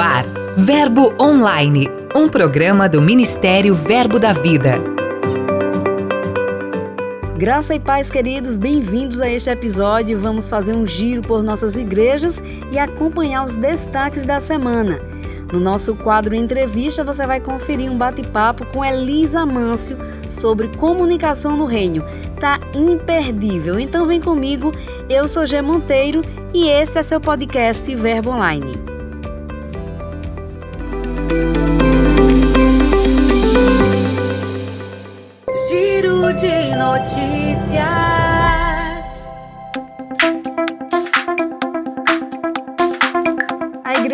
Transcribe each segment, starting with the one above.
ar, Verbo Online, um programa do Ministério Verbo da Vida. Graça e paz, queridos, bem-vindos a este episódio. Vamos fazer um giro por nossas igrejas e acompanhar os destaques da semana. No nosso quadro Entrevista, você vai conferir um bate-papo com Elisa Mâncio sobre comunicação no reino. Tá imperdível. Então vem comigo. Eu sou G Monteiro e este é seu podcast Verbo Online. Notícias.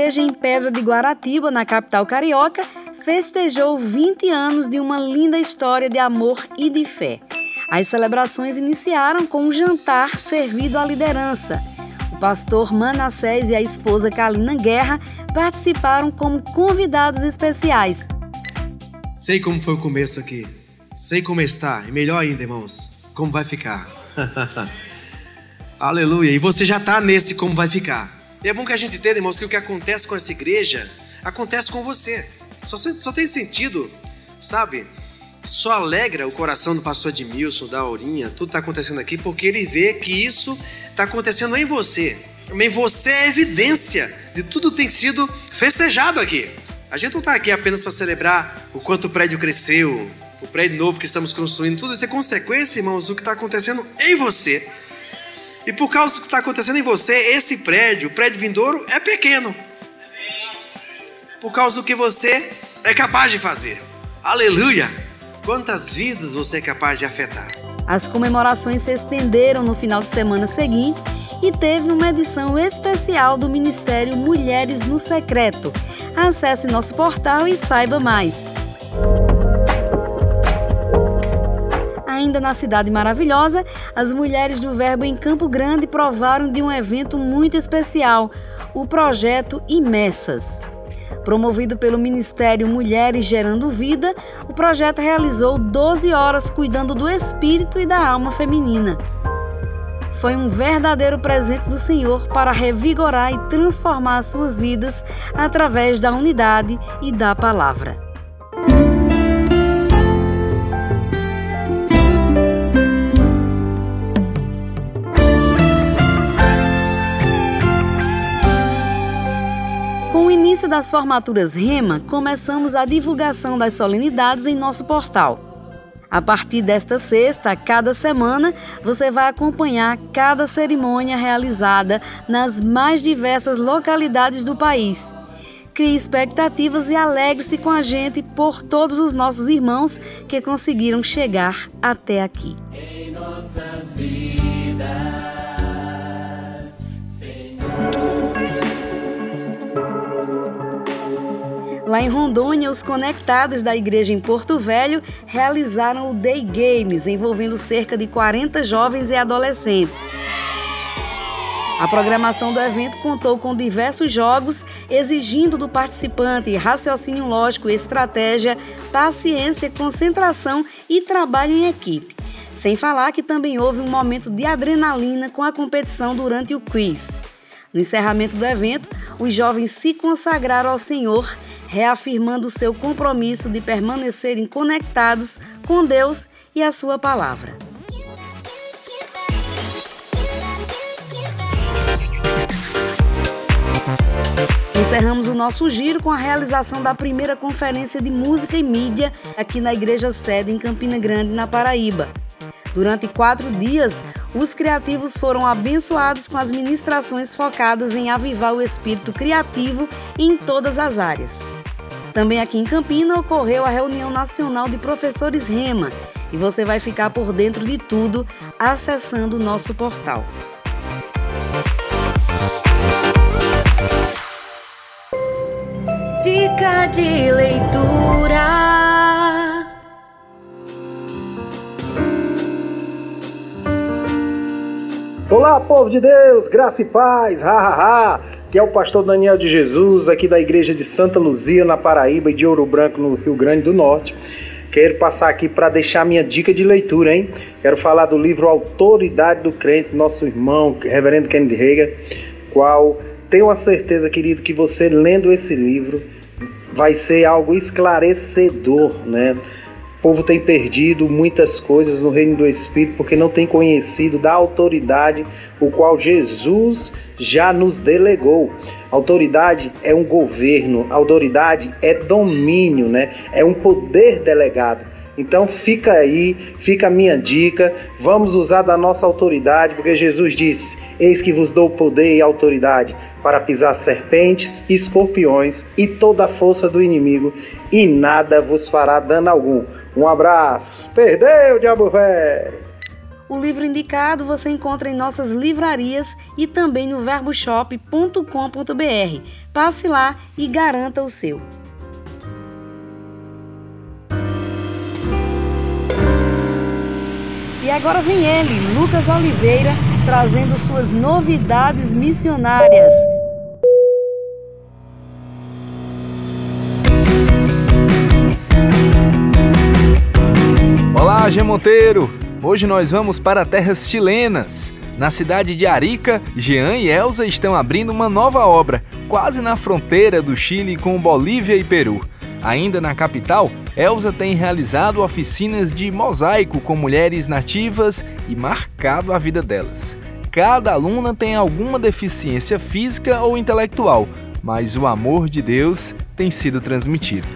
igreja em Pedra de Guaratiba, na capital carioca, festejou 20 anos de uma linda história de amor e de fé. As celebrações iniciaram com um jantar servido à liderança. O pastor Manassés e a esposa Kalina Guerra participaram como convidados especiais. Sei como foi o começo aqui. Sei como está. E melhor ainda, irmãos, como vai ficar. Aleluia. E você já está nesse como vai ficar. E é bom que a gente entenda, irmãos, que o que acontece com essa igreja acontece com você. Só, só tem sentido, sabe? Só alegra o coração do pastor Edmilson, da Aurinha, tudo está acontecendo aqui, porque ele vê que isso está acontecendo em você. Também você é evidência de tudo que tem sido festejado aqui. A gente não está aqui apenas para celebrar o quanto o prédio cresceu, o prédio novo que estamos construindo, tudo isso é consequência, irmãos, do que está acontecendo em você e por causa do que está acontecendo em você, esse prédio, o prédio vindouro, é pequeno. Por causa do que você é capaz de fazer. Aleluia! Quantas vidas você é capaz de afetar? As comemorações se estenderam no final de semana seguinte e teve uma edição especial do Ministério Mulheres no Secreto. Acesse nosso portal e saiba mais. Ainda na Cidade Maravilhosa, as mulheres do Verbo em Campo Grande provaram de um evento muito especial, o projeto Imessas. Promovido pelo Ministério Mulheres Gerando Vida, o projeto realizou 12 horas cuidando do espírito e da alma feminina. Foi um verdadeiro presente do Senhor para revigorar e transformar suas vidas através da unidade e da palavra. Início das formaturas REMA, começamos a divulgação das solenidades em nosso portal. A partir desta sexta, cada semana, você vai acompanhar cada cerimônia realizada nas mais diversas localidades do país. Crie expectativas e alegre-se com a gente por todos os nossos irmãos que conseguiram chegar até aqui. Em nossas vidas. Lá em Rondônia, os conectados da igreja em Porto Velho realizaram o Day Games, envolvendo cerca de 40 jovens e adolescentes. A programação do evento contou com diversos jogos, exigindo do participante raciocínio lógico, estratégia, paciência, concentração e trabalho em equipe. Sem falar que também houve um momento de adrenalina com a competição durante o quiz. No encerramento do evento, os jovens se consagraram ao Senhor reafirmando seu compromisso de permanecerem conectados com Deus e a Sua palavra. Encerramos o nosso giro com a realização da primeira conferência de música e mídia aqui na Igreja Sede, em Campina Grande, na Paraíba. Durante quatro dias, os criativos foram abençoados com as ministrações focadas em avivar o espírito criativo em todas as áreas. Também aqui em Campina ocorreu a reunião nacional de professores REMA e você vai ficar por dentro de tudo acessando o nosso portal. Dica de leitura. Olá, povo de Deus, graça e paz, ha, ha, ha que é o pastor Daniel de Jesus, aqui da igreja de Santa Luzia, na Paraíba, e de Ouro Branco, no Rio Grande do Norte. Quero passar aqui para deixar minha dica de leitura, hein? Quero falar do livro Autoridade do Crente, nosso irmão, reverendo Kennedy Reagan, qual tenho a certeza, querido, que você lendo esse livro vai ser algo esclarecedor, né? O povo tem perdido muitas coisas no reino do Espírito porque não tem conhecido da autoridade o qual Jesus já nos delegou. Autoridade é um governo, autoridade é domínio, né? É um poder delegado. Então fica aí, fica a minha dica. Vamos usar da nossa autoridade, porque Jesus disse: Eis que vos dou poder e autoridade para pisar serpentes, escorpiões e toda a força do inimigo, e nada vos fará dano algum. Um abraço. Perdeu, diabo velho! O livro indicado você encontra em nossas livrarias e também no verboshop.com.br. Passe lá e garanta o seu. E agora vem ele, Lucas Oliveira, trazendo suas novidades missionárias. Olá, G Monteiro! Hoje nós vamos para terras chilenas. Na cidade de Arica, Jean e Elsa estão abrindo uma nova obra, quase na fronteira do Chile com Bolívia e Peru. Ainda na capital, Elsa tem realizado oficinas de mosaico com mulheres nativas e marcado a vida delas. Cada aluna tem alguma deficiência física ou intelectual, mas o amor de Deus tem sido transmitido.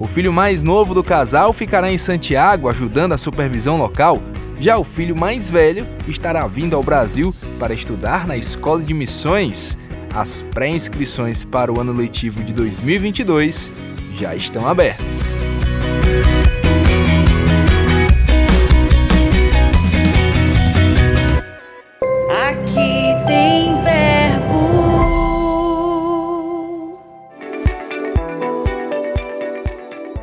O filho mais novo do casal ficará em Santiago ajudando a supervisão local, já o filho mais velho estará vindo ao Brasil para estudar na Escola de Missões. As pré-inscrições para o ano letivo de 2022 já estão abertas. Aqui tem verbo.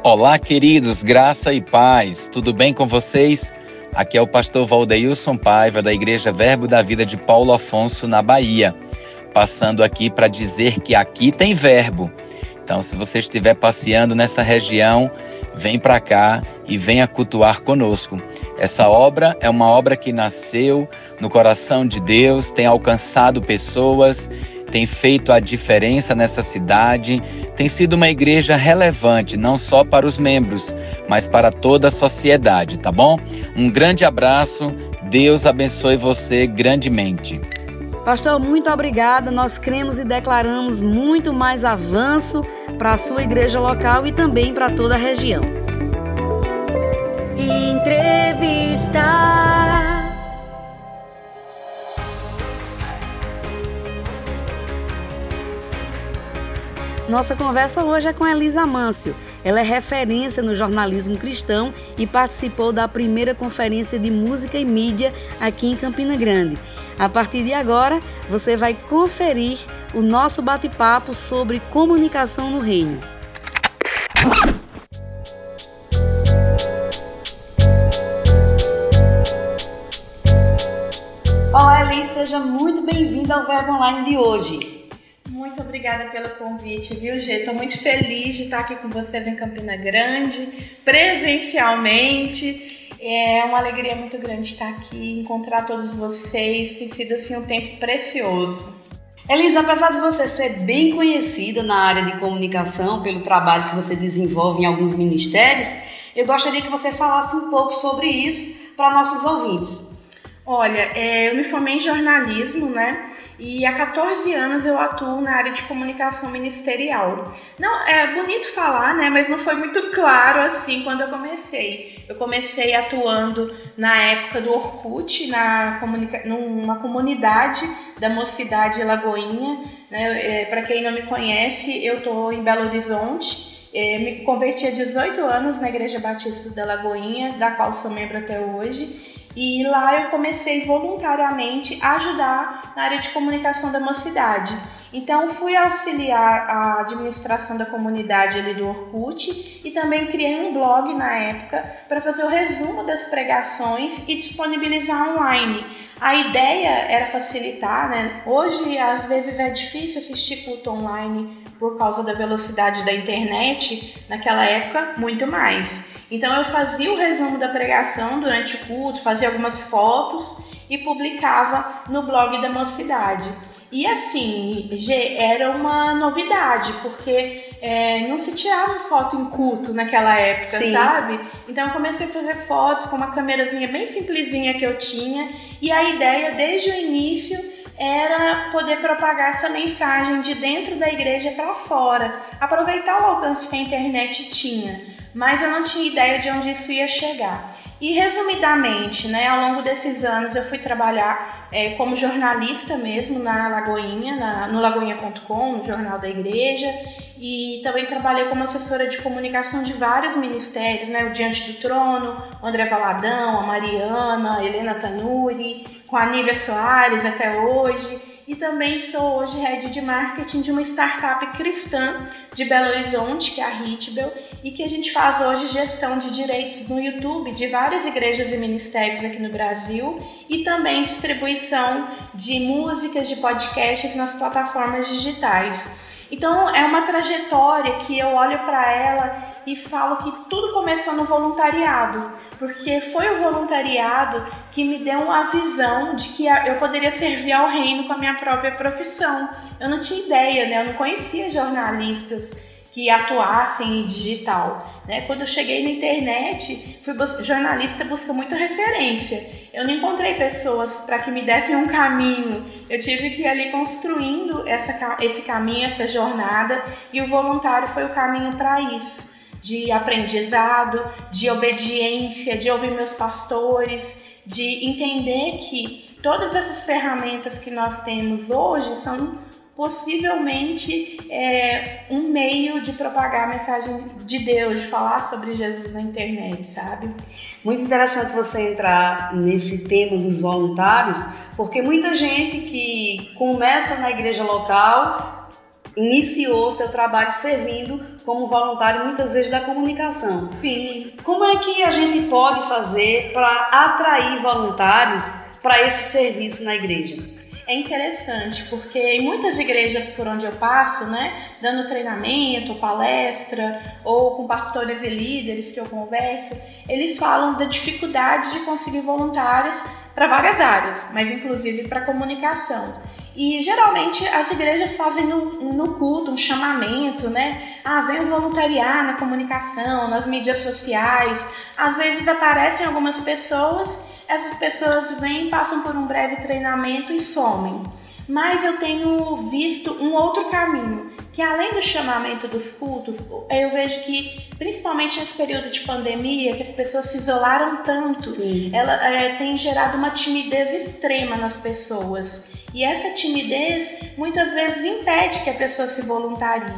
Olá, queridos, graça e paz. Tudo bem com vocês? Aqui é o pastor Valdeilson Paiva, da Igreja Verbo da Vida de Paulo Afonso, na Bahia. Passando aqui para dizer que aqui tem verbo. Então, se você estiver passeando nessa região, vem para cá e venha cultuar conosco. Essa obra é uma obra que nasceu no coração de Deus, tem alcançado pessoas, tem feito a diferença nessa cidade, tem sido uma igreja relevante não só para os membros, mas para toda a sociedade, tá bom? Um grande abraço, Deus abençoe você grandemente. Pastor, muito obrigada. Nós cremos e declaramos muito mais avanço para a sua igreja local e também para toda a região. Entrevista. Nossa conversa hoje é com Elisa Mâncio. Ela é referência no jornalismo cristão e participou da primeira conferência de música e mídia aqui em Campina Grande. A partir de agora, você vai conferir o nosso bate-papo sobre comunicação no reino. Olá, Elis, seja muito bem-vinda ao Verbo Online de hoje. Muito obrigada pelo convite, viu, Gê? Estou muito feliz de estar aqui com vocês em Campina Grande, presencialmente. É uma alegria muito grande estar aqui, encontrar todos vocês. Tem sido assim um tempo precioso. Elisa, apesar de você ser bem conhecida na área de comunicação pelo trabalho que você desenvolve em alguns ministérios, eu gostaria que você falasse um pouco sobre isso para nossos ouvintes. Olha, é, eu me formei em jornalismo, né? E há 14 anos eu atuo na área de comunicação ministerial. Não, é bonito falar, né? Mas não foi muito claro assim quando eu comecei. Eu comecei atuando na época do Orkut, na numa comunidade da mocidade Lagoinha. Né? É, Para quem não me conhece, eu estou em Belo Horizonte. É, me converti há 18 anos na Igreja Batista da Lagoinha, da qual sou membro até hoje. E lá eu comecei voluntariamente a ajudar na área de comunicação da mocidade. Então fui auxiliar a administração da comunidade ali do Orkut e também criei um blog na época para fazer o resumo das pregações e disponibilizar online. A ideia era facilitar, né? Hoje às vezes é difícil assistir culto online por causa da velocidade da internet, naquela época muito mais. Então eu fazia o resumo da pregação durante o culto, fazia algumas fotos e publicava no blog da mocidade. E assim, era uma novidade, porque é, não se tirava foto em culto naquela época, Sim. sabe? Então eu comecei a fazer fotos com uma câmerazinha bem simplesinha que eu tinha. E a ideia desde o início era poder propagar essa mensagem de dentro da igreja para fora, aproveitar o alcance que a internet tinha. Mas eu não tinha ideia de onde isso ia chegar. E resumidamente, né, ao longo desses anos eu fui trabalhar é, como jornalista mesmo na Lagoinha, na, no lagoinha.com, no Jornal da Igreja, e também trabalhei como assessora de comunicação de vários ministérios, né, o Diante do Trono, o André Valadão, a Mariana, a Helena Tanuri, com a Nívia Soares até hoje e também sou hoje head de marketing de uma startup cristã de Belo Horizonte, que é a Hitbel, e que a gente faz hoje gestão de direitos no YouTube de várias igrejas e ministérios aqui no Brasil e também distribuição de músicas, de podcasts nas plataformas digitais. Então é uma trajetória que eu olho para ela e falo que tudo começou no voluntariado, porque foi o voluntariado que me deu uma visão de que eu poderia servir ao reino com a minha própria profissão. Eu não tinha ideia, né? Eu não conhecia jornalistas que atuassem em digital. Né? Quando eu cheguei na internet, fui bus jornalista busca muita referência. Eu não encontrei pessoas para que me dessem um caminho. Eu tive que ir ali construindo essa, esse caminho, essa jornada, e o voluntário foi o caminho para isso. De aprendizado, de obediência, de ouvir meus pastores, de entender que todas essas ferramentas que nós temos hoje são possivelmente é, um meio de propagar a mensagem de Deus, de falar sobre Jesus na internet, sabe? Muito interessante você entrar nesse tema dos voluntários, porque muita gente que começa na igreja local iniciou seu trabalho servindo como voluntário muitas vezes da comunicação. Sim. Como é que a gente pode fazer para atrair voluntários para esse serviço na igreja? é interessante, porque em muitas igrejas por onde eu passo, né, dando treinamento, palestra, ou com pastores e líderes que eu converso, eles falam da dificuldade de conseguir voluntários para várias áreas, mas inclusive para comunicação. E geralmente as igrejas fazem no, no, culto um chamamento, né? Ah, venham voluntariar na comunicação, nas mídias sociais. Às vezes aparecem algumas pessoas essas pessoas vêm, passam por um breve treinamento e somem. Mas eu tenho visto um outro caminho, que além do chamamento dos cultos, eu vejo que, principalmente nesse período de pandemia, que as pessoas se isolaram tanto, Sim. ela é, tem gerado uma timidez extrema nas pessoas. E essa timidez muitas vezes impede que a pessoa se voluntarie.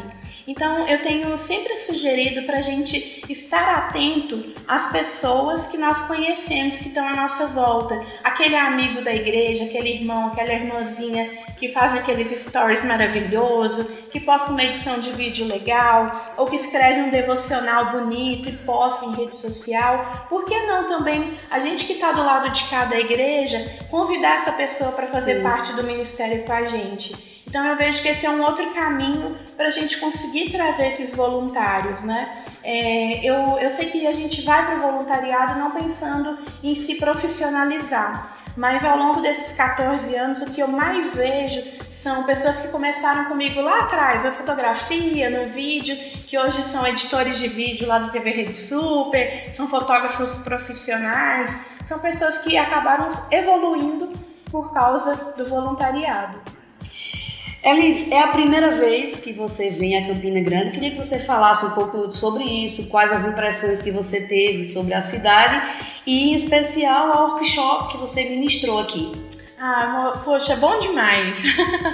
Então, eu tenho sempre sugerido para a gente estar atento às pessoas que nós conhecemos que estão à nossa volta. Aquele amigo da igreja, aquele irmão, aquela irmãzinha que faz aqueles stories maravilhosos, que posta uma edição de vídeo legal, ou que escreve um devocional bonito e posta em rede social. Por que não também a gente que está do lado de cada igreja convidar essa pessoa para fazer Sim. parte do ministério com a gente? Então eu vejo que esse é um outro caminho para a gente conseguir trazer esses voluntários, né? É, eu, eu sei que a gente vai para o voluntariado não pensando em se profissionalizar, mas ao longo desses 14 anos o que eu mais vejo são pessoas que começaram comigo lá atrás, na fotografia, no vídeo, que hoje são editores de vídeo lá do TV Rede Super, são fotógrafos profissionais, são pessoas que acabaram evoluindo por causa do voluntariado. Elis, é a primeira vez que você vem a Campina Grande. Queria que você falasse um pouco sobre isso, quais as impressões que você teve sobre a cidade e, em especial, a workshop que você ministrou aqui. Ah, poxa, bom demais.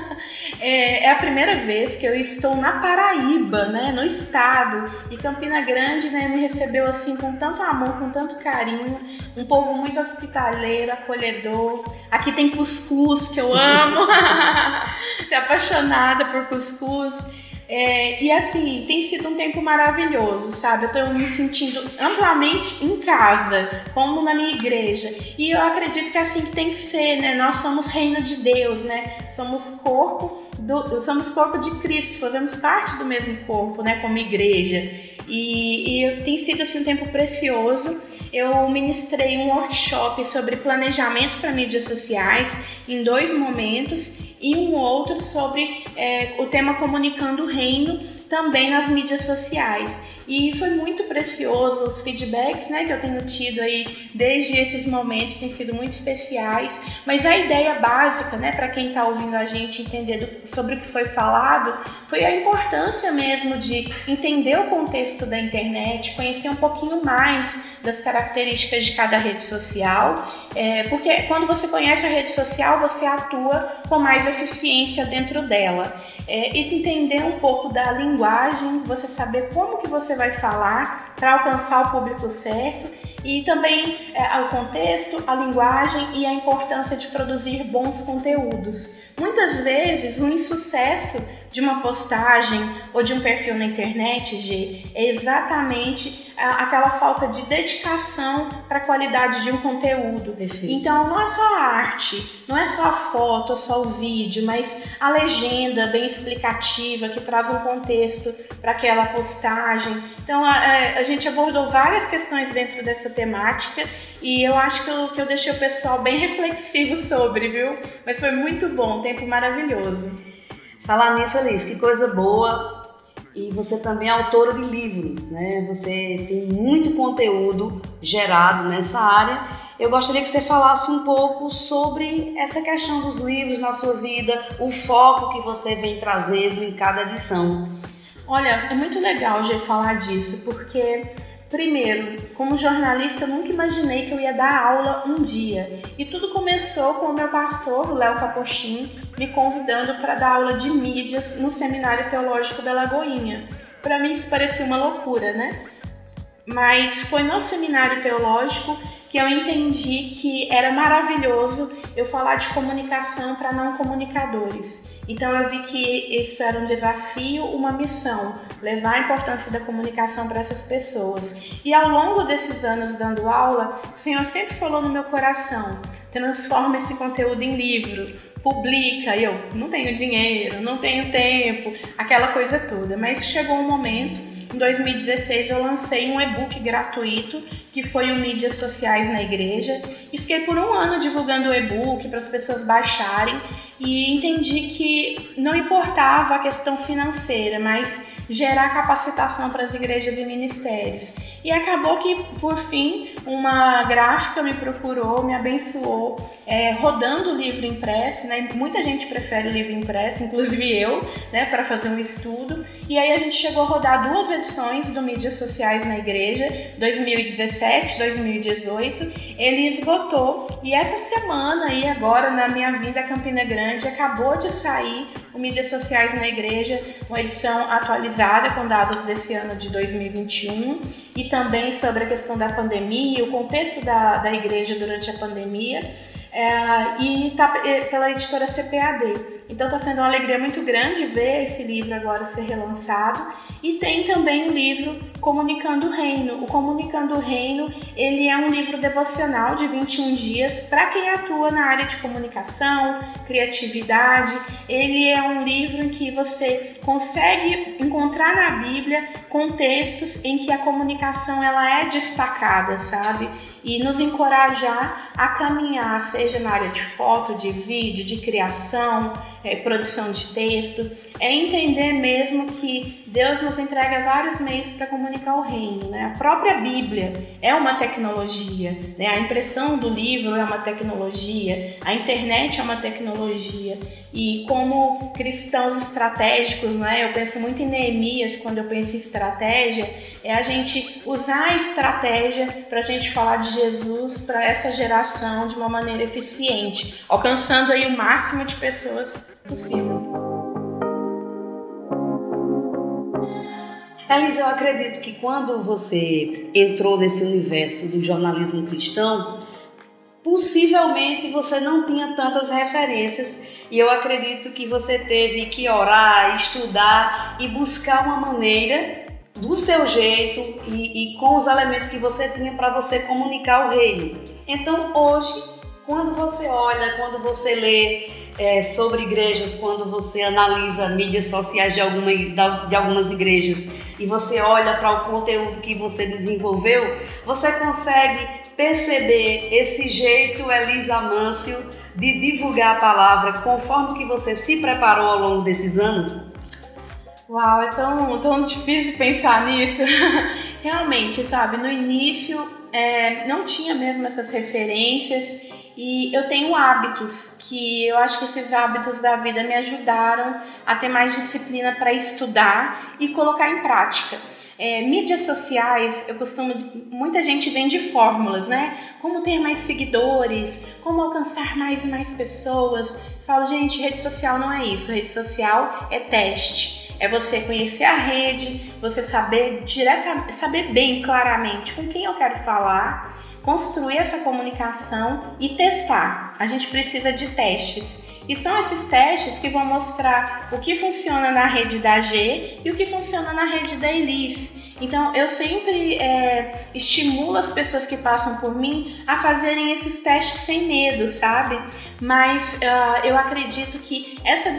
é, é, a primeira vez que eu estou na Paraíba, né, no estado, e Campina Grande, né, me recebeu assim com tanto amor, com tanto carinho, um povo muito hospitaleiro, acolhedor. Aqui tem cuscuz que eu amo, Apaixonada por cuscuz. É, e assim, tem sido um tempo maravilhoso, sabe? Eu estou me sentindo amplamente em casa, como na minha igreja. E eu acredito que é assim que tem que ser, né? Nós somos reino de Deus, né? Somos corpo do, somos corpo de Cristo, fazemos parte do mesmo corpo, né? Como igreja. E, e tem sido assim um tempo precioso. Eu ministrei um workshop sobre planejamento para mídias sociais em dois momentos e um outro sobre é, o tema Comunicando o Reino, também nas mídias sociais. E foi muito precioso os feedbacks né, que eu tenho tido aí desde esses momentos, têm sido muito especiais. Mas a ideia básica, né, para quem está ouvindo a gente entender do, sobre o que foi falado, foi a importância mesmo de entender o contexto da internet, conhecer um pouquinho mais das características de cada rede social, é, porque quando você conhece a rede social, você atua com mais eficiência dentro dela. É, e entender um pouco da linguagem, você saber como que você vai falar para alcançar o público certo e também é, o contexto, a linguagem e a importância de produzir bons conteúdos. Muitas vezes, o insucesso de uma postagem ou de um perfil na internet, G, é exatamente aquela falta de dedicação para a qualidade de um conteúdo. Perfeito. Então, não é só a arte, não é só a foto, só o vídeo, mas a legenda bem explicativa que traz um contexto para aquela postagem. Então, a, a, gente abordou várias questões dentro dessa temática e eu acho que eu, que eu deixei o pessoal bem reflexivo sobre, viu? Mas foi muito bom, um tempo maravilhoso. Falar nisso, Alice, que coisa boa. E você também é autora de livros, né? Você tem muito conteúdo gerado nessa área. Eu gostaria que você falasse um pouco sobre essa questão dos livros na sua vida, o foco que você vem trazendo em cada edição. Olha, é muito legal já falar disso, porque Primeiro, como jornalista, eu nunca imaginei que eu ia dar aula um dia. E tudo começou com o meu pastor, Léo Capochim, me convidando para dar aula de mídias no Seminário Teológico da Lagoinha. Para mim isso parecia uma loucura, né? Mas foi no Seminário Teológico que eu entendi que era maravilhoso eu falar de comunicação para não comunicadores. Então eu vi que isso era um desafio, uma missão, levar a importância da comunicação para essas pessoas. E ao longo desses anos dando aula, o Senhor sempre falou no meu coração: transforma esse conteúdo em livro, publica. E eu não tenho dinheiro, não tenho tempo, aquela coisa toda. Mas chegou um momento em 2016 eu lancei um e-book gratuito que foi o Mídias Sociais na Igreja e fiquei por um ano divulgando o e-book para as pessoas baixarem e entendi que não importava a questão financeira, mas gerar capacitação para as igrejas e ministérios. E acabou que, por fim, uma gráfica me procurou, me abençoou, é, rodando o livro impresso, né? Muita gente prefere o livro impresso, inclusive eu, né, para fazer um estudo. E aí a gente chegou a rodar duas edições do Mídias Sociais na Igreja, 2017, 2018. Ele esgotou e essa semana aí agora na minha vinda a Campina Grande acabou de sair o Mídias Sociais na Igreja, uma edição atualizada com dados desse ano de 2021 e também sobre a questão da pandemia, o contexto da, da igreja durante a pandemia. É, e está é, pela editora CPAD. Então está sendo uma alegria muito grande ver esse livro agora ser relançado. E tem também o livro Comunicando o Reino. O Comunicando o Reino, ele é um livro devocional de 21 dias para quem atua na área de comunicação, criatividade. Ele é um livro em que você consegue encontrar na Bíblia contextos em que a comunicação ela é destacada, sabe? E nos encorajar a caminhar, seja na área de foto, de vídeo, de criação, é, produção de texto, é entender mesmo que Deus nos entrega vários meios para comunicar o reino. Né? A própria Bíblia é uma tecnologia, né? a impressão do livro é uma tecnologia, a internet é uma tecnologia. E como cristãos estratégicos, né? eu penso muito em Neemias quando eu penso em estratégia, é a gente usar a estratégia para a gente falar de Jesus para essa geração de uma maneira eficiente, alcançando aí o máximo de pessoas possível. Elisa, eu acredito que quando você entrou nesse universo do jornalismo cristão, possivelmente você não tinha tantas referências e eu acredito que você teve que orar, estudar e buscar uma maneira do seu jeito e, e com os elementos que você tinha para você comunicar o reino. Então hoje, quando você olha, quando você lê é, sobre igrejas quando você analisa mídias sociais de, alguma, de algumas igrejas e você olha para o conteúdo que você desenvolveu, você consegue perceber esse jeito Elisa Mâncio de divulgar a palavra conforme que você se preparou ao longo desses anos? Uau, é tão, tão difícil pensar nisso. Realmente, sabe, no início é, não tinha mesmo essas referências e eu tenho hábitos que eu acho que esses hábitos da vida me ajudaram a ter mais disciplina para estudar e colocar em prática. É, mídias sociais, eu costumo. Muita gente vende fórmulas, né? Como ter mais seguidores, como alcançar mais e mais pessoas. Falo, gente, rede social não é isso. Rede social é teste. É você conhecer a rede, você saber diretamente, saber bem claramente com quem eu quero falar construir essa comunicação e testar. A gente precisa de testes. E são esses testes que vão mostrar o que funciona na rede da G e o que funciona na rede da Elis. Então, eu sempre é, estimulo as pessoas que passam por mim a fazerem esses testes sem medo, sabe? Mas uh, eu acredito que essa,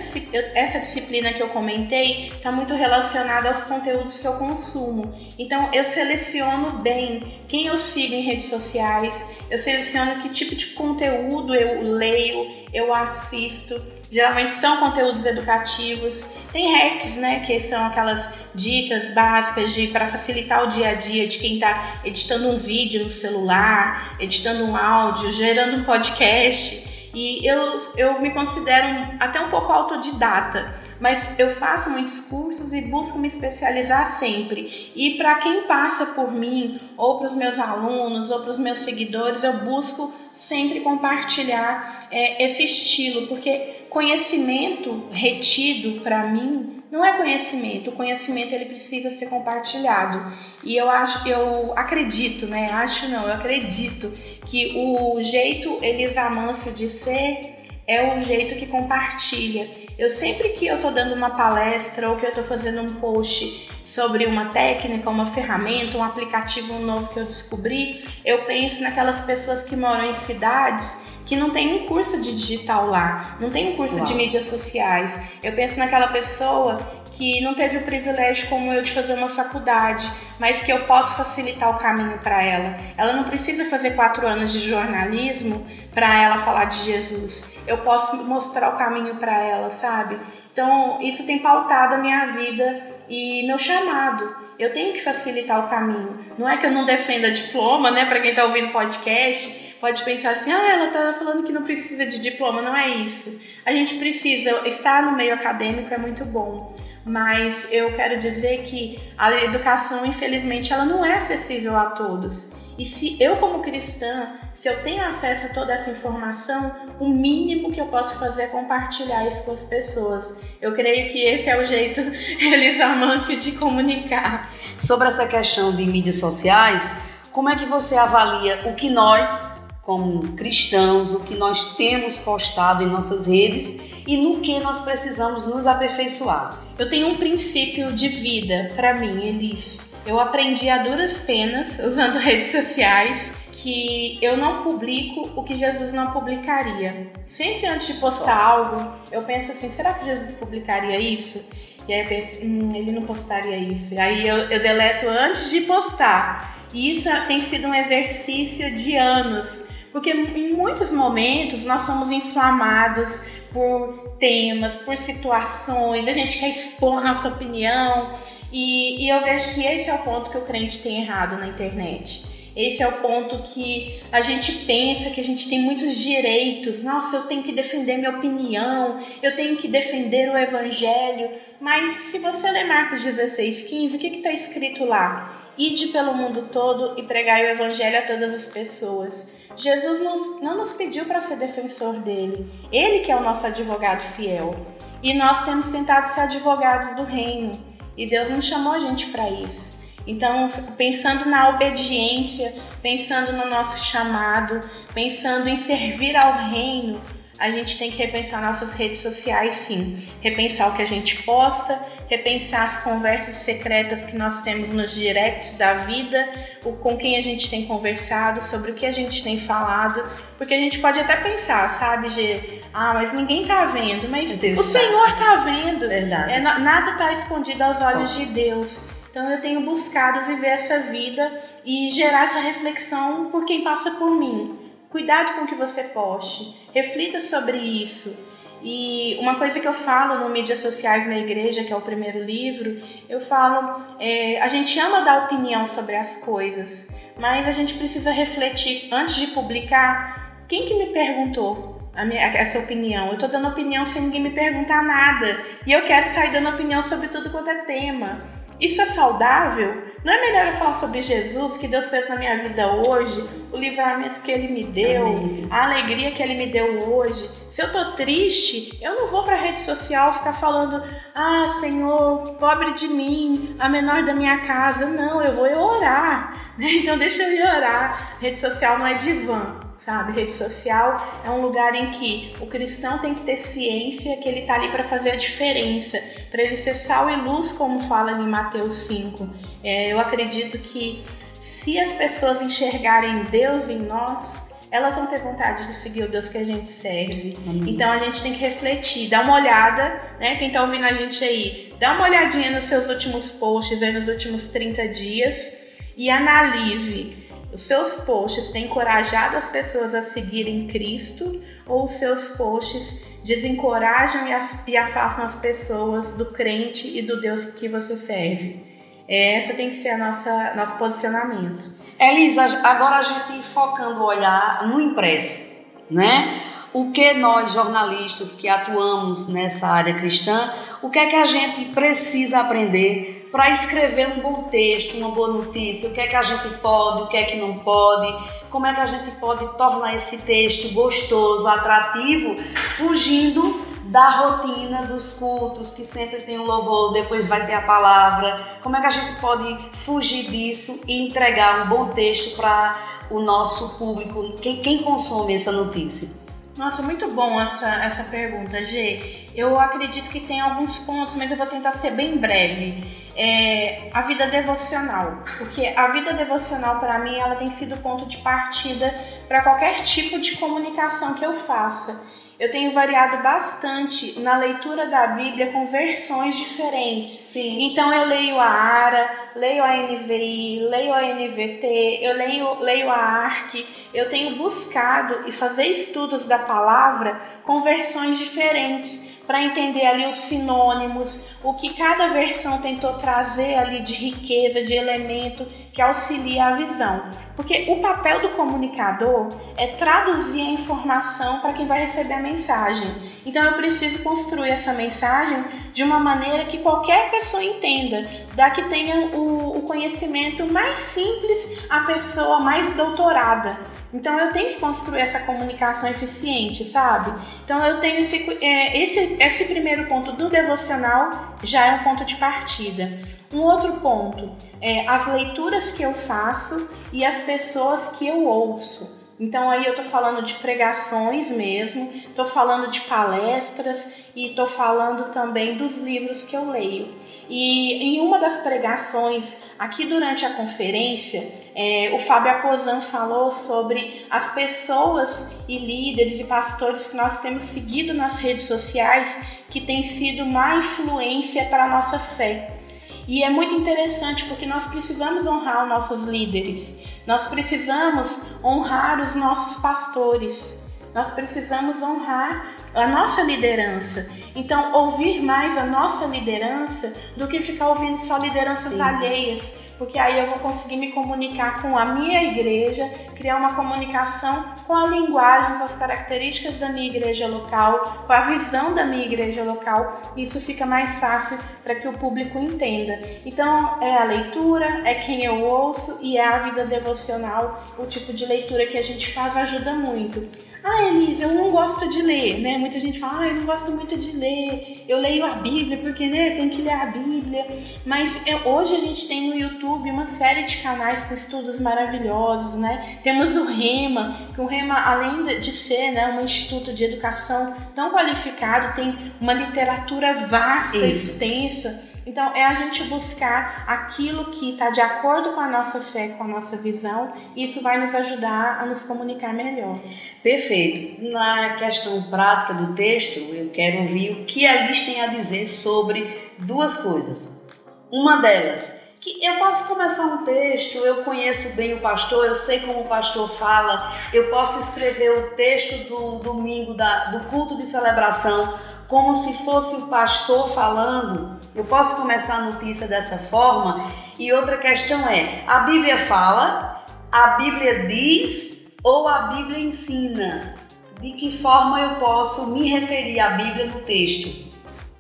essa disciplina que eu comentei está muito relacionada aos conteúdos que eu consumo. Então, eu seleciono bem quem eu sigo em redes sociais, eu seleciono que tipo de conteúdo eu leio, eu assisto. Geralmente são conteúdos educativos. Tem hacks, né, que são aquelas dicas básicas de para facilitar o dia a dia de quem está editando um vídeo no celular, editando um áudio, gerando um podcast. E eu, eu me considero até um pouco autodidata, mas eu faço muitos cursos e busco me especializar sempre. E para quem passa por mim, ou para os meus alunos, ou para os meus seguidores, eu busco sempre compartilhar é, esse estilo, porque conhecimento retido para mim não é conhecimento. O conhecimento ele precisa ser compartilhado. E eu acho, eu acredito, né? Acho não, eu acredito que o jeito Elisa Amâncio de ser é o jeito que compartilha. Eu sempre que eu tô dando uma palestra ou que eu tô fazendo um post sobre uma técnica, uma ferramenta, um aplicativo novo que eu descobri, eu penso naquelas pessoas que moram em cidades que não tem um curso de digital lá, não tem um curso Uau. de mídias sociais. Eu penso naquela pessoa que não teve o privilégio como eu de fazer uma faculdade, mas que eu posso facilitar o caminho para ela. Ela não precisa fazer quatro anos de jornalismo para ela falar de Jesus. Eu posso mostrar o caminho para ela, sabe? Então isso tem pautado a minha vida e meu chamado. Eu tenho que facilitar o caminho. Não é que eu não defenda diploma, né? Para quem está ouvindo podcast, pode pensar assim: ah, ela está falando que não precisa de diploma. Não é isso. A gente precisa, estar no meio acadêmico é muito bom. Mas eu quero dizer que a educação, infelizmente, ela não é acessível a todos. E se eu, como cristã, se eu tenho acesso a toda essa informação, o mínimo que eu posso fazer é compartilhar isso com as pessoas. Eu creio que esse é o jeito, Elisa Manfi, de comunicar. Sobre essa questão de mídias sociais, como é que você avalia o que nós, como cristãos, o que nós temos postado em nossas redes e no que nós precisamos nos aperfeiçoar. Eu tenho um princípio de vida para mim, Elis. Eu aprendi a duras penas usando redes sociais que eu não publico o que Jesus não publicaria. Sempre antes de postar algo, eu penso assim: será que Jesus publicaria isso? E aí eu penso: hum, ele não postaria isso. Aí eu, eu deleto antes de postar. E isso tem sido um exercício de anos porque em muitos momentos nós somos inflamados por temas, por situações, a gente quer expor nossa opinião. E, e eu vejo que esse é o ponto que o crente tem errado na internet. Esse é o ponto que a gente pensa que a gente tem muitos direitos. Nossa, eu tenho que defender minha opinião, eu tenho que defender o evangelho. Mas se você ler Marcos 16, 15, o que está escrito lá? Ide pelo mundo todo e pregai o evangelho a todas as pessoas. Jesus não nos pediu para ser defensor dele, ele que é o nosso advogado fiel. E nós temos tentado ser advogados do reino, e Deus não chamou a gente para isso. Então, pensando na obediência, pensando no nosso chamado, pensando em servir ao reino, a gente tem que repensar nossas redes sociais, sim. Repensar o que a gente posta, repensar as conversas secretas que nós temos nos directs da vida, o com quem a gente tem conversado, sobre o que a gente tem falado, porque a gente pode até pensar, sabe, Gê? Ah, mas ninguém tá vendo, mas Deus o Senhor tá vendo. Verdade. É, nada tá escondido aos olhos então. de Deus. Então eu tenho buscado viver essa vida e gerar essa reflexão por quem passa por mim Cuidado com o que você poste, reflita sobre isso. E uma coisa que eu falo no Mídias Sociais na Igreja, que é o primeiro livro, eu falo: é, a gente ama dar opinião sobre as coisas, mas a gente precisa refletir antes de publicar. Quem que me perguntou minha, essa opinião? Eu estou dando opinião sem ninguém me perguntar nada. E eu quero sair dando opinião sobre tudo quanto é tema. Isso é saudável? Não é melhor eu falar sobre Jesus, que Deus fez na minha vida hoje, o livramento que Ele me deu, Amém. a alegria que Ele me deu hoje? Se eu tô triste, eu não vou pra rede social ficar falando, ah, Senhor, pobre de mim, a menor da minha casa. Não, eu vou orar. Então deixa eu ir orar. Rede social não é divã sabe? Rede social é um lugar em que o cristão tem que ter ciência que ele está ali para fazer a diferença, para ele ser sal e luz, como fala em Mateus 5. É, eu acredito que se as pessoas enxergarem Deus em nós, elas vão ter vontade de seguir o Deus que a gente serve. Amém. Então a gente tem que refletir, dar uma olhada, né? Quem está ouvindo a gente aí, dá uma olhadinha nos seus últimos posts aí nos últimos 30 dias e analise os seus posts têm encorajado as pessoas a seguirem Cristo ou os seus posts desencorajam e afastam as pessoas do crente e do Deus que você serve? É, essa tem que ser a nossa nosso posicionamento. Elisa, agora a gente focando o olhar no impresso, né? O que nós jornalistas que atuamos nessa área cristã, o que é que a gente precisa aprender para escrever um bom texto, uma boa notícia, o que é que a gente pode, o que é que não pode, como é que a gente pode tornar esse texto gostoso, atrativo, fugindo da rotina dos cultos, que sempre tem um louvor, depois vai ter a palavra. Como é que a gente pode fugir disso e entregar um bom texto para o nosso público, quem, quem consome essa notícia? Nossa, muito bom essa, essa pergunta, G. Eu acredito que tem alguns pontos, mas eu vou tentar ser bem breve é a vida devocional, porque a vida devocional para mim ela tem sido ponto de partida para qualquer tipo de comunicação que eu faça. Eu tenho variado bastante na leitura da Bíblia com versões diferentes. Sim. Então eu leio a Ara, leio a NVI, leio a NVT, eu leio, leio a ARC. Eu tenho buscado e fazer estudos da palavra com versões diferentes para entender ali os sinônimos, o que cada versão tentou trazer ali de riqueza, de elemento que auxilia a visão. Porque o papel do comunicador é traduzir a informação para quem vai receber a mensagem. Então eu preciso construir essa mensagem de uma maneira que qualquer pessoa entenda, da que tenha o, o conhecimento mais simples a pessoa mais doutorada. Então eu tenho que construir essa comunicação eficiente, sabe? Então eu tenho esse, é, esse, esse primeiro ponto do devocional já é um ponto de partida. Um outro ponto é as leituras que eu faço e as pessoas que eu ouço. Então aí eu tô falando de pregações mesmo, tô falando de palestras e tô falando também dos livros que eu leio. E em uma das pregações aqui durante a conferência, é, o Fábio Aposan falou sobre as pessoas e líderes e pastores que nós temos seguido nas redes sociais que têm sido uma influência para a nossa fé. E é muito interessante porque nós precisamos honrar os nossos líderes, nós precisamos honrar os nossos pastores, nós precisamos honrar a nossa liderança. Então, ouvir mais a nossa liderança do que ficar ouvindo só lideranças Sim. alheias, porque aí eu vou conseguir me comunicar com a minha igreja, criar uma comunicação com a linguagem, com as características da minha igreja local, com a visão da minha igreja local. Isso fica mais fácil para que o público entenda. Então, é a leitura, é quem eu ouço e é a vida devocional, o tipo de leitura que a gente faz ajuda muito. Ah, Elisa, eu não gosto de ler, né? Muita gente fala, ah, eu não gosto muito de ler. Eu leio a Bíblia porque, né, tem que ler a Bíblia. Mas é, hoje a gente tem no YouTube uma série de canais com estudos maravilhosos, né? Temos o Rema, que o Rema, além de ser, né, um instituto de educação tão qualificado, tem uma literatura vasta, Isso. extensa então, é a gente buscar aquilo que está de acordo com a nossa fé, com a nossa visão, e isso vai nos ajudar a nos comunicar melhor. Perfeito. Na questão prática do texto, eu quero ouvir o que a Liz tem a dizer sobre duas coisas. Uma delas que eu posso começar um texto, eu conheço bem o pastor, eu sei como o pastor fala, eu posso escrever o texto do domingo da, do culto de celebração como se fosse o pastor falando. Eu posso começar a notícia dessa forma. E outra questão é: a Bíblia fala, a Bíblia diz ou a Bíblia ensina? De que forma eu posso me referir à Bíblia no texto?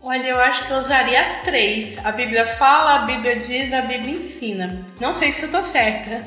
Olha, eu acho que eu usaria as três. A Bíblia fala, a Bíblia diz, a Bíblia ensina. Não sei se eu tô certa.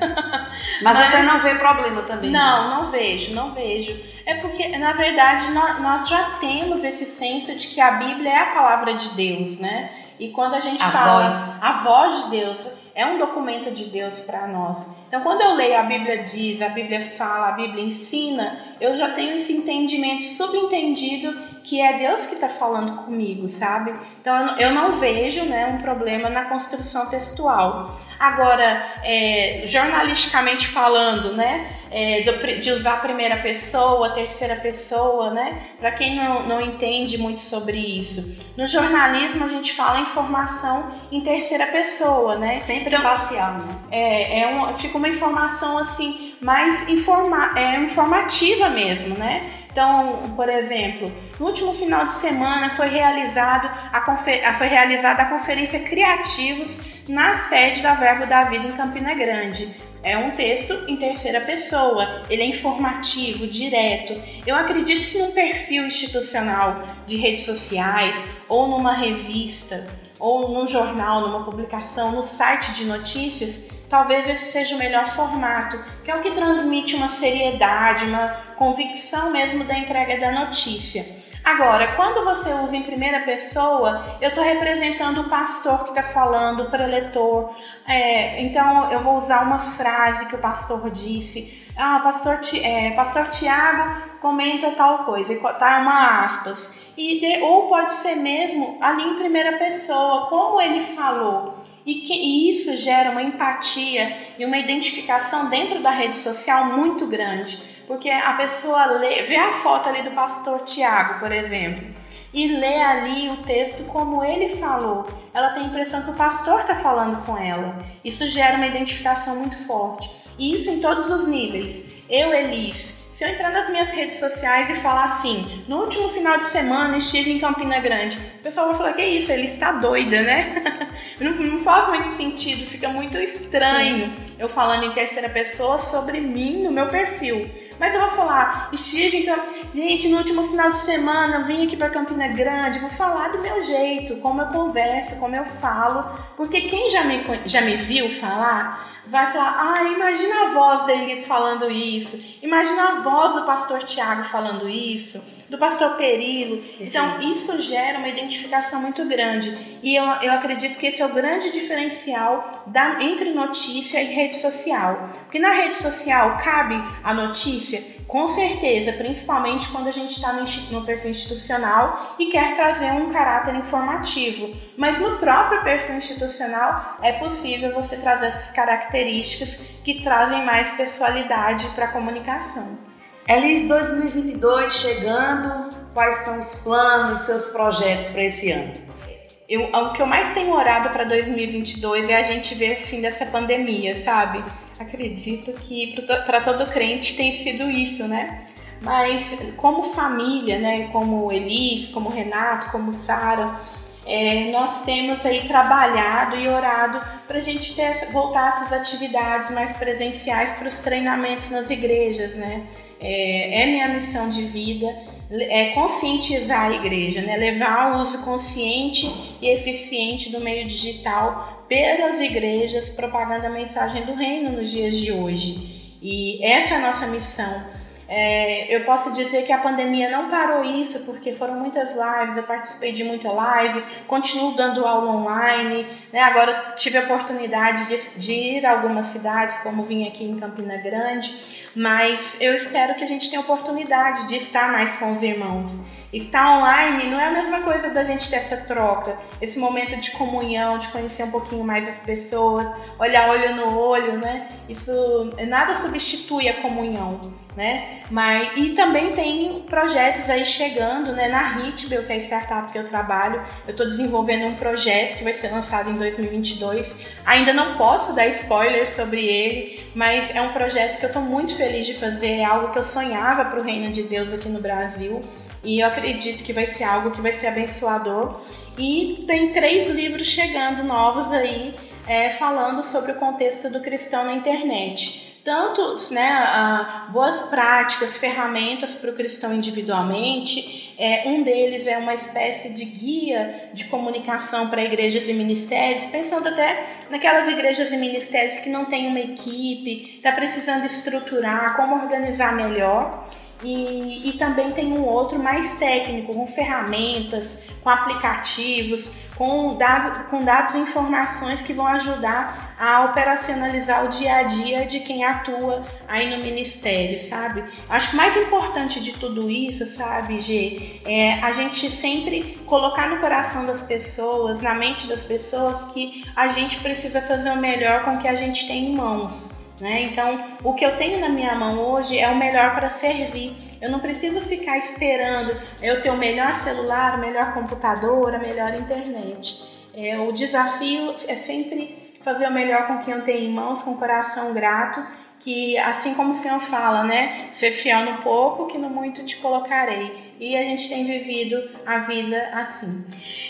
Mas, Mas você não vê problema também? Não, não, não vejo, não vejo. É porque, na verdade, nós já temos esse senso de que a Bíblia é a palavra de Deus, né? E quando a gente a fala voz. a voz de Deus, é um documento de Deus para nós. Então, quando eu leio a Bíblia diz, a Bíblia fala, a Bíblia ensina, eu já tenho esse entendimento subentendido que é Deus que está falando comigo, sabe? Então, eu não vejo né, um problema na construção textual. Agora, é, jornalisticamente falando, né, é, de usar a primeira pessoa, a terceira pessoa, né, para quem não, não entende muito sobre isso. No jornalismo, a gente fala informação em terceira pessoa, né? Sempre então, parcial, né? É, é um, fica uma informação assim, mais informa, é, informativa mesmo, né? Então, por exemplo, no último final de semana foi, realizado a foi realizada a conferência Criativos na sede da Verbo da Vida em Campina Grande. É um texto em terceira pessoa, ele é informativo, direto. Eu acredito que num perfil institucional de redes sociais ou numa revista ou num jornal, numa publicação, no site de notícias, talvez esse seja o melhor formato, que é o que transmite uma seriedade, uma convicção mesmo da entrega da notícia. Agora, quando você usa em primeira pessoa, eu estou representando o pastor que está falando, o preletor. É, então, eu vou usar uma frase que o pastor disse. Ah, pastor, é, pastor Tiago comenta tal coisa, tá uma aspas. E de, ou pode ser mesmo ali em primeira pessoa, como ele falou. E, que, e isso gera uma empatia e uma identificação dentro da rede social muito grande. Porque a pessoa lê, vê a foto ali do pastor Tiago, por exemplo, e lê ali o texto como ele falou. Ela tem a impressão que o pastor está falando com ela. Isso gera uma identificação muito forte. E isso em todos os níveis. Eu, Elis, se eu entrar nas minhas redes sociais e falar assim, no último final de semana estive em Campina Grande, o pessoal vai falar, que isso, ele está doida, né? não, não, faz muito sentido, fica muito estranho Sim. eu falando em terceira pessoa sobre mim no meu perfil. Mas eu vou falar, estive. Gente, no último final de semana vim aqui para Campina Grande, vou falar do meu jeito, como eu converso, como eu falo, porque quem já me, já me viu falar vai falar: ah, imagina a voz deles falando isso, imagina a voz do pastor Tiago falando isso, do pastor Perilo. Então, isso gera uma identificação muito grande. E eu, eu acredito que esse é o grande diferencial da, entre notícia e rede social. Porque na rede social cabe a notícia com certeza, principalmente quando a gente está no, no, perfil institucional e quer trazer um caráter informativo. Mas no próprio perfil institucional é possível você trazer essas características que trazem mais pessoalidade para a comunicação. Elis 2022 chegando, quais são os planos, seus projetos para esse ano? Eu, o que eu mais tenho orado para 2022 é a gente ver o fim dessa pandemia, sabe? Acredito que para todo crente tem sido isso, né? Mas como família, né? Como Elis, como Renato, como Sara, é, nós temos aí trabalhado e orado para a gente ter, voltar essas atividades mais presenciais para os treinamentos nas igrejas, né? É, é minha missão de vida é, conscientizar a igreja, né? levar o uso consciente e eficiente do meio digital pelas igrejas, propagando a mensagem do reino nos dias de hoje. E essa é a nossa missão. É, eu posso dizer que a pandemia não parou isso, porque foram muitas lives, eu participei de muita live, continuo dando aula online, né? agora tive a oportunidade de, de ir a algumas cidades, como vim aqui em Campina Grande, mas eu espero que a gente tenha oportunidade de estar mais com os irmãos. Estar online não é a mesma coisa da gente ter essa troca, esse momento de comunhão, de conhecer um pouquinho mais as pessoas, olhar olho no olho, né? Isso nada substitui a comunhão, né? Mas e também tem projetos aí chegando, né? Na Hitbel, que é a startup que eu trabalho, eu estou desenvolvendo um projeto que vai ser lançado em 2022. Ainda não posso dar spoiler sobre ele, mas é um projeto que eu estou muito feliz de fazer, é algo que eu sonhava para o reino de Deus aqui no Brasil. E eu acredito que vai ser algo que vai ser abençoador. E tem três livros chegando novos aí, é, falando sobre o contexto do cristão na internet tanto né, boas práticas, ferramentas para o cristão individualmente. É, um deles é uma espécie de guia de comunicação para igrejas e ministérios, pensando até naquelas igrejas e ministérios que não têm uma equipe, está precisando estruturar, como organizar melhor. E, e também tem um outro mais técnico, com ferramentas, com aplicativos, com, dado, com dados e informações que vão ajudar a operacionalizar o dia a dia de quem atua aí no ministério, sabe? Acho que o mais importante de tudo isso, sabe, G, é a gente sempre colocar no coração das pessoas, na mente das pessoas, que a gente precisa fazer o melhor com o que a gente tem em mãos. Né? Então, o que eu tenho na minha mão hoje é o melhor para servir. Eu não preciso ficar esperando eu ter o melhor celular, o melhor computador, a melhor internet. É, o desafio é sempre fazer o melhor com quem eu tenho em mãos, com o coração grato, que assim como o Senhor fala, né? Ser fiel no pouco, que no muito te colocarei. E a gente tem vivido a vida assim.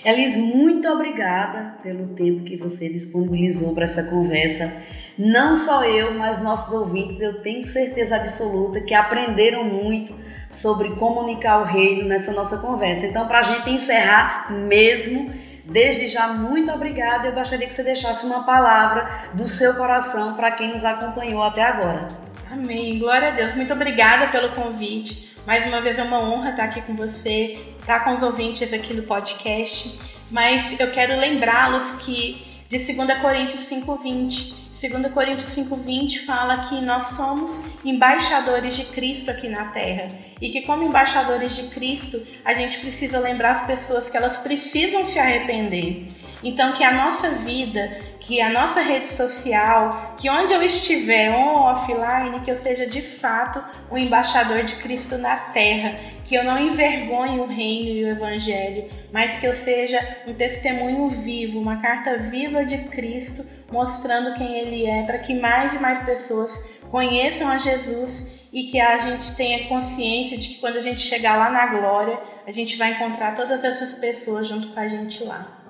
Elis, muito obrigada pelo tempo que você disponibilizou para essa conversa não só eu, mas nossos ouvintes, eu tenho certeza absoluta que aprenderam muito sobre comunicar o reino nessa nossa conversa. Então, para a gente encerrar mesmo, desde já, muito obrigada. Eu gostaria que você deixasse uma palavra do seu coração para quem nos acompanhou até agora. Amém. Glória a Deus. Muito obrigada pelo convite. Mais uma vez é uma honra estar aqui com você, estar com os ouvintes aqui do podcast. Mas eu quero lembrá-los que de 2 Coríntios 5:20 2 Coríntios 5,20 fala que nós somos embaixadores de Cristo aqui na terra e que, como embaixadores de Cristo, a gente precisa lembrar as pessoas que elas precisam se arrepender. Então, que a nossa vida, que a nossa rede social, que onde eu estiver, on ou offline, que eu seja de fato o embaixador de Cristo na terra, que eu não envergonhe o reino e o evangelho, mas que eu seja um testemunho vivo, uma carta viva de Cristo, mostrando quem Ele é, para que mais e mais pessoas conheçam a Jesus e que a gente tenha consciência de que quando a gente chegar lá na glória, a gente vai encontrar todas essas pessoas junto com a gente lá.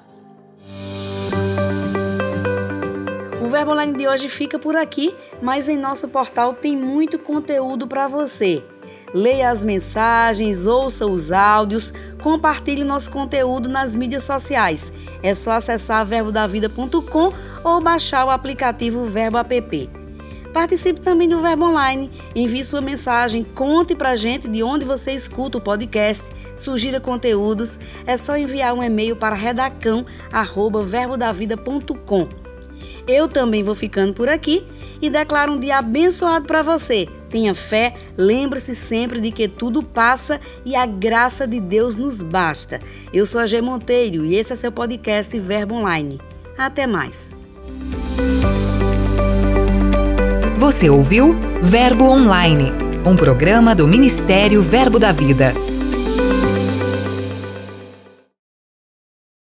Verbo Online de hoje fica por aqui, mas em nosso portal tem muito conteúdo para você. Leia as mensagens, ouça os áudios, compartilhe nosso conteúdo nas mídias sociais. É só acessar verbodavida.com ou baixar o aplicativo Verbo App. Participe também do Verbo Online, envie sua mensagem, conte pra gente de onde você escuta o podcast, sugira conteúdos, é só enviar um e-mail para redacão@verbodavida.com. Eu também vou ficando por aqui e declaro um dia abençoado para você. Tenha fé, lembre-se sempre de que tudo passa e a graça de Deus nos basta. Eu sou a G Monteiro e esse é seu podcast Verbo Online. Até mais. Você ouviu Verbo Online, um programa do Ministério Verbo da Vida.